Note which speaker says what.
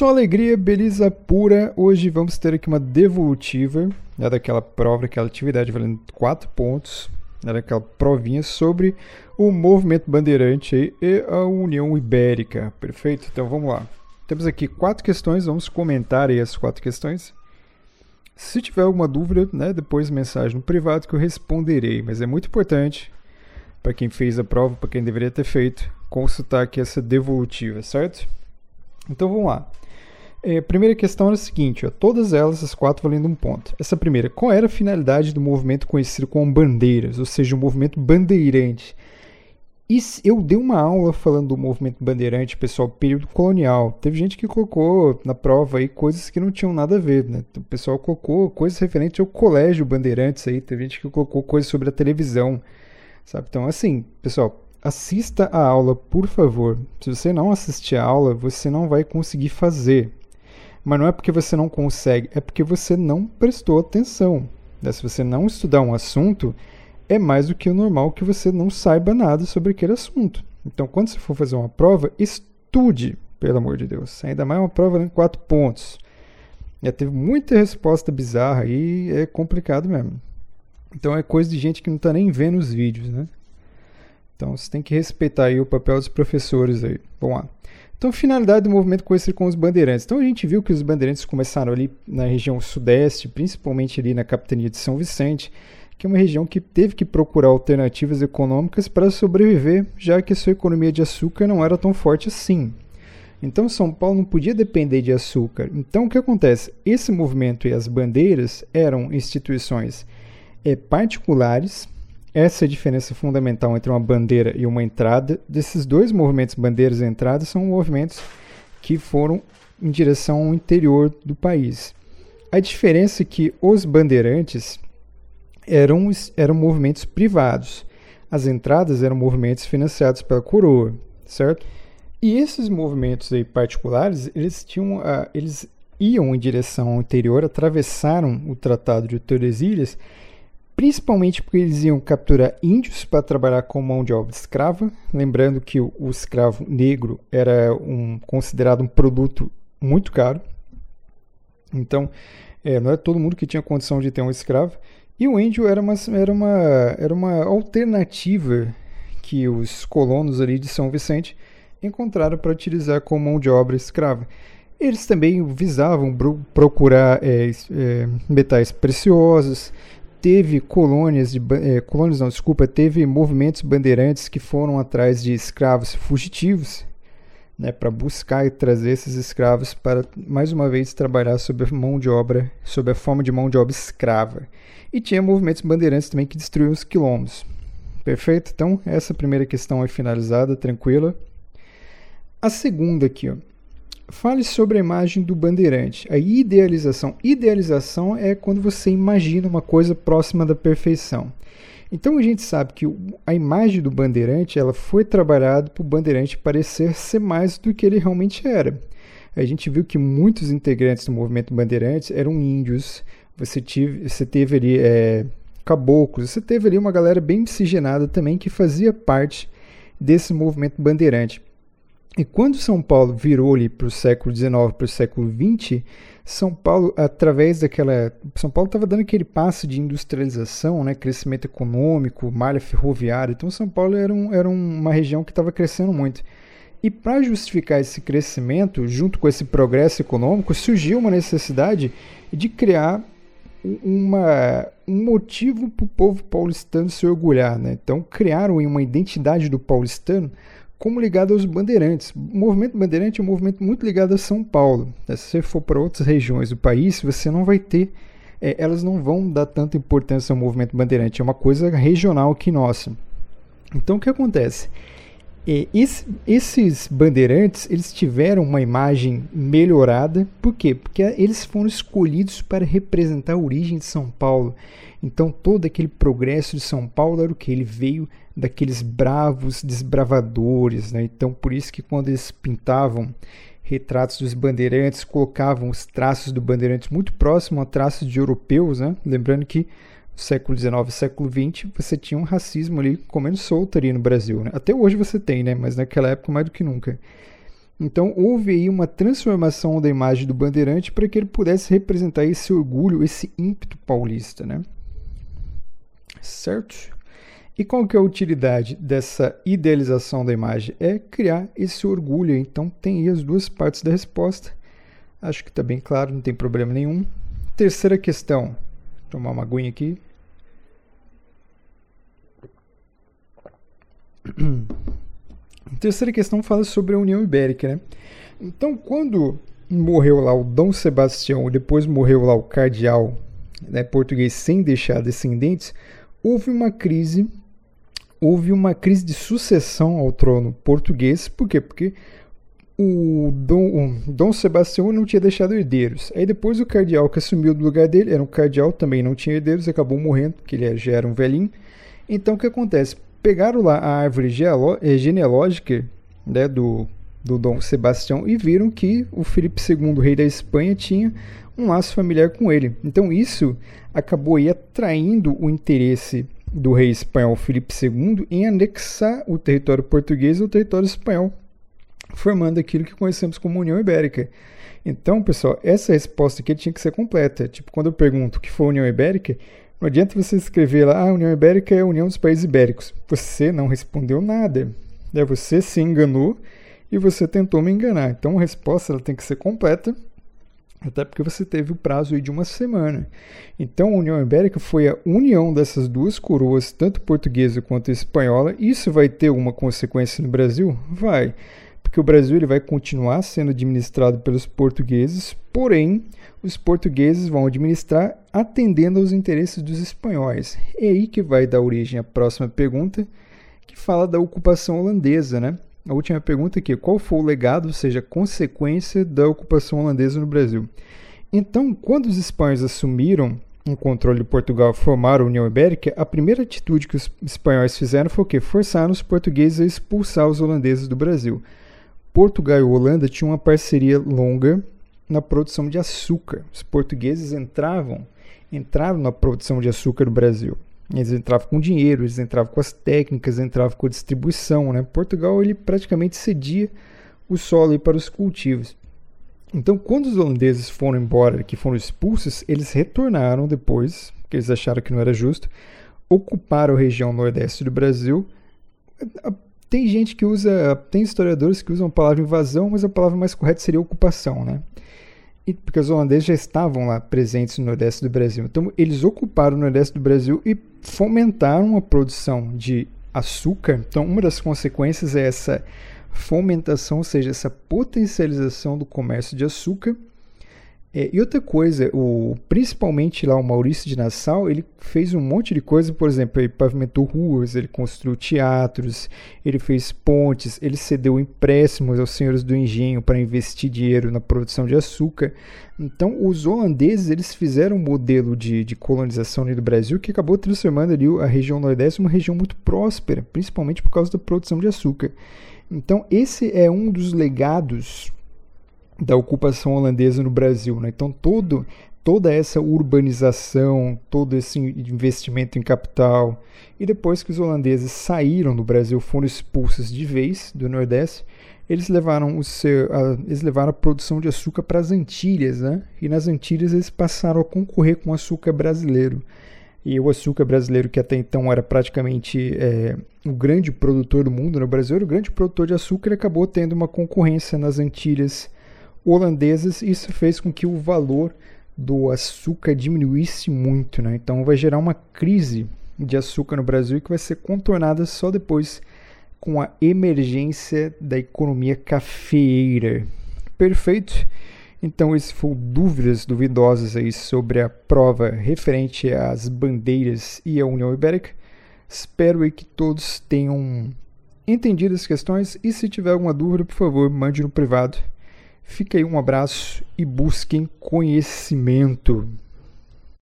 Speaker 1: Só alegria, beleza pura. Hoje vamos ter aqui uma devolutiva né, daquela prova, daquela atividade valendo 4 pontos. Né, daquela provinha sobre o movimento bandeirante e a União Ibérica. Perfeito? Então vamos lá. Temos aqui quatro questões, vamos comentar aí as quatro questões. Se tiver alguma dúvida, né, depois mensagem no privado que eu responderei. Mas é muito importante para quem fez a prova, para quem deveria ter feito, consultar aqui essa devolutiva, certo? Então vamos lá. É, primeira questão era a seguinte: ó, todas elas, as quatro, valendo um ponto. Essa primeira, qual era a finalidade do movimento conhecido como bandeiras, ou seja, o movimento bandeirante? E eu dei uma aula falando do movimento bandeirante, pessoal, período colonial. Teve gente que colocou na prova aí coisas que não tinham nada a ver, né? O pessoal colocou coisas referentes ao colégio Bandeirantes aí, teve gente que colocou coisas sobre a televisão, sabe? Então, assim, pessoal, assista a aula, por favor. Se você não assistir a aula, você não vai conseguir fazer. Mas não é porque você não consegue, é porque você não prestou atenção. Né? Se você não estudar um assunto, é mais do que o normal que você não saiba nada sobre aquele assunto. Então, quando você for fazer uma prova, estude, pelo amor de Deus. Ainda mais uma prova de quatro pontos. Já teve muita resposta bizarra e é complicado mesmo. Então é coisa de gente que não está nem vendo os vídeos, né? Então você tem que respeitar aí o papel dos professores aí. Vamos lá. Então, finalidade do movimento conhecido como os bandeirantes. Então, a gente viu que os bandeirantes começaram ali na região sudeste, principalmente ali na capitania de São Vicente, que é uma região que teve que procurar alternativas econômicas para sobreviver, já que sua economia de açúcar não era tão forte assim. Então São Paulo não podia depender de açúcar. Então o que acontece? Esse movimento e as bandeiras eram instituições é, particulares. Essa diferença fundamental entre uma bandeira e uma entrada. Desses dois movimentos, bandeiras e entradas, são movimentos que foram em direção ao interior do país. A diferença é que os bandeirantes eram, eram movimentos privados. As entradas eram movimentos financiados pela coroa, certo? E esses movimentos aí particulares, eles tinham, uh, eles iam em direção ao interior, atravessaram o Tratado de Tordesilhas, principalmente porque eles iam capturar índios para trabalhar com mão de obra escrava, lembrando que o, o escravo negro era um, considerado um produto muito caro. Então, é, não era todo mundo que tinha condição de ter um escravo. E o índio era uma, era uma, era uma alternativa que os colonos ali de São Vicente encontraram para utilizar como mão de obra escrava. Eles também visavam procurar é, é, metais preciosos. Teve colônias de é, colônias não, desculpa, teve movimentos bandeirantes que foram atrás de escravos fugitivos, né, para buscar e trazer esses escravos para mais uma vez trabalhar sob a mão de obra, sob a forma de mão de obra escrava. E tinha movimentos bandeirantes também que destruíam os quilombos. Perfeito? Então, essa primeira questão é finalizada, tranquila. A segunda aqui, ó. Fale sobre a imagem do bandeirante. A idealização. Idealização é quando você imagina uma coisa próxima da perfeição. Então a gente sabe que a imagem do bandeirante ela foi trabalhada para o bandeirante parecer ser mais do que ele realmente era. A gente viu que muitos integrantes do movimento bandeirantes eram índios, você, tive, você teve ali é, caboclos, você teve ali uma galera bem miscigenada também que fazia parte desse movimento bandeirante. E quando São Paulo virou para o século XIX, para o século XX, São Paulo, através daquela. São Paulo estava dando aquele passo de industrialização, né, crescimento econômico, malha ferroviária. Então, São Paulo era, um, era uma região que estava crescendo muito. E para justificar esse crescimento, junto com esse progresso econômico, surgiu uma necessidade de criar uma, um motivo para o povo paulistano se orgulhar. Né? Então, criaram uma identidade do paulistano como ligada aos bandeirantes. O movimento bandeirante é um movimento muito ligado a São Paulo. Né? Se você for para outras regiões do país, você não vai ter, é, elas não vão dar tanta importância ao movimento bandeirante. É uma coisa regional aqui nossa. Então, o que acontece? Esse, esses bandeirantes eles tiveram uma imagem melhorada, por quê? Porque eles foram escolhidos para representar a origem de São Paulo. Então todo aquele progresso de São Paulo era o que ele veio daqueles bravos desbravadores, né? Então por isso que quando eles pintavam retratos dos bandeirantes, colocavam os traços do bandeirante muito próximo a traços de europeus, né? Lembrando que século XIX século XX, você tinha um racismo ali comendo solto ali no Brasil. Né? Até hoje você tem, né? mas naquela época mais do que nunca. Então houve aí uma transformação da imagem do bandeirante para que ele pudesse representar esse orgulho, esse ímpeto paulista, né? Certo? E qual que é a utilidade dessa idealização da imagem? É criar esse orgulho. Então tem aí as duas partes da resposta. Acho que está bem claro, não tem problema nenhum. Terceira questão. Vou tomar uma aguinha aqui. A terceira questão fala sobre a União Ibérica, né? Então, quando morreu lá o Dom Sebastião e depois morreu lá o cardeal né, português sem deixar descendentes, houve uma crise, houve uma crise de sucessão ao trono português. Por quê? Porque o Dom, o Dom Sebastião não tinha deixado herdeiros. Aí depois o cardeal que assumiu do lugar dele, era um cardeal, também não tinha herdeiros, acabou morrendo, porque ele já era um velhinho. Então o que acontece? Pegaram lá a árvore eh, genealógica né, do, do Dom Sebastião e viram que o Felipe II, rei da Espanha, tinha um laço familiar com ele. Então isso acabou aí atraindo o interesse do rei espanhol Felipe II em anexar o território português ao território espanhol, formando aquilo que conhecemos como União Ibérica. Então, pessoal, essa resposta aqui tinha que ser completa. Tipo, quando eu pergunto o que foi a União Ibérica, não adianta você escrever lá, ah, União Ibérica é a União dos Países Ibéricos. Você não respondeu nada. É, você se enganou e você tentou me enganar. Então a resposta ela tem que ser completa, até porque você teve o prazo de uma semana. Então a União Ibérica foi a união dessas duas coroas, tanto portuguesa quanto espanhola. Isso vai ter alguma consequência no Brasil? Vai, porque o Brasil ele vai continuar sendo administrado pelos portugueses, porém os portugueses vão administrar atendendo aos interesses dos espanhóis. É aí que vai dar origem à próxima pergunta, que fala da ocupação holandesa, né? A última pergunta aqui, qual foi o legado, ou seja, a consequência da ocupação holandesa no Brasil? Então, quando os espanhóis assumiram o controle de Portugal formaram a União Ibérica, a primeira atitude que os espanhóis fizeram foi o quê? Forçaram os portugueses a expulsar os holandeses do Brasil. Portugal e Holanda tinham uma parceria longa na produção de açúcar. Os portugueses entravam, entraram na produção de açúcar do Brasil. Eles entravam com dinheiro, eles entravam com as técnicas, entravam com a distribuição. Né? Portugal ele praticamente cedia o solo para os cultivos. Então, quando os holandeses foram embora, que foram expulsos, eles retornaram depois, porque eles acharam que não era justo, ocuparam a região nordeste do Brasil. Tem gente que usa, tem historiadores que usam a palavra invasão, mas a palavra mais correta seria ocupação, né? porque os holandeses já estavam lá presentes no Nordeste do Brasil. Então, eles ocuparam o Nordeste do Brasil e fomentaram a produção de açúcar. Então, uma das consequências é essa fomentação, ou seja, essa potencialização do comércio de açúcar é, e outra coisa, o, principalmente lá o Maurício de Nassau, ele fez um monte de coisa, por exemplo, ele pavimentou ruas, ele construiu teatros, ele fez pontes, ele cedeu empréstimos aos senhores do engenho para investir dinheiro na produção de açúcar. Então, os holandeses eles fizeram um modelo de, de colonização do Brasil que acabou transformando ali a região nordeste uma região muito próspera, principalmente por causa da produção de açúcar. Então, esse é um dos legados da ocupação holandesa no Brasil. Né? Então, todo, toda essa urbanização, todo esse investimento em capital, e depois que os holandeses saíram do Brasil, foram expulsos de vez do Nordeste, eles levaram, o seu, a, eles levaram a produção de açúcar para as Antilhas, né? e nas Antilhas eles passaram a concorrer com o açúcar brasileiro. E o açúcar brasileiro, que até então era praticamente é, o grande produtor do mundo no Brasil, era o grande produtor de açúcar, acabou tendo uma concorrência nas Antilhas holandeses, isso fez com que o valor do açúcar diminuísse muito, né? Então vai gerar uma crise de açúcar no Brasil que vai ser contornada só depois com a emergência da economia cafeeira. Perfeito? Então esse foi dúvidas duvidosas aí sobre a prova referente às bandeiras e à União Ibérica. Espero aí que todos tenham entendido as questões e se tiver alguma dúvida, por favor, mande no privado Fica aí um abraço e busquem conhecimento.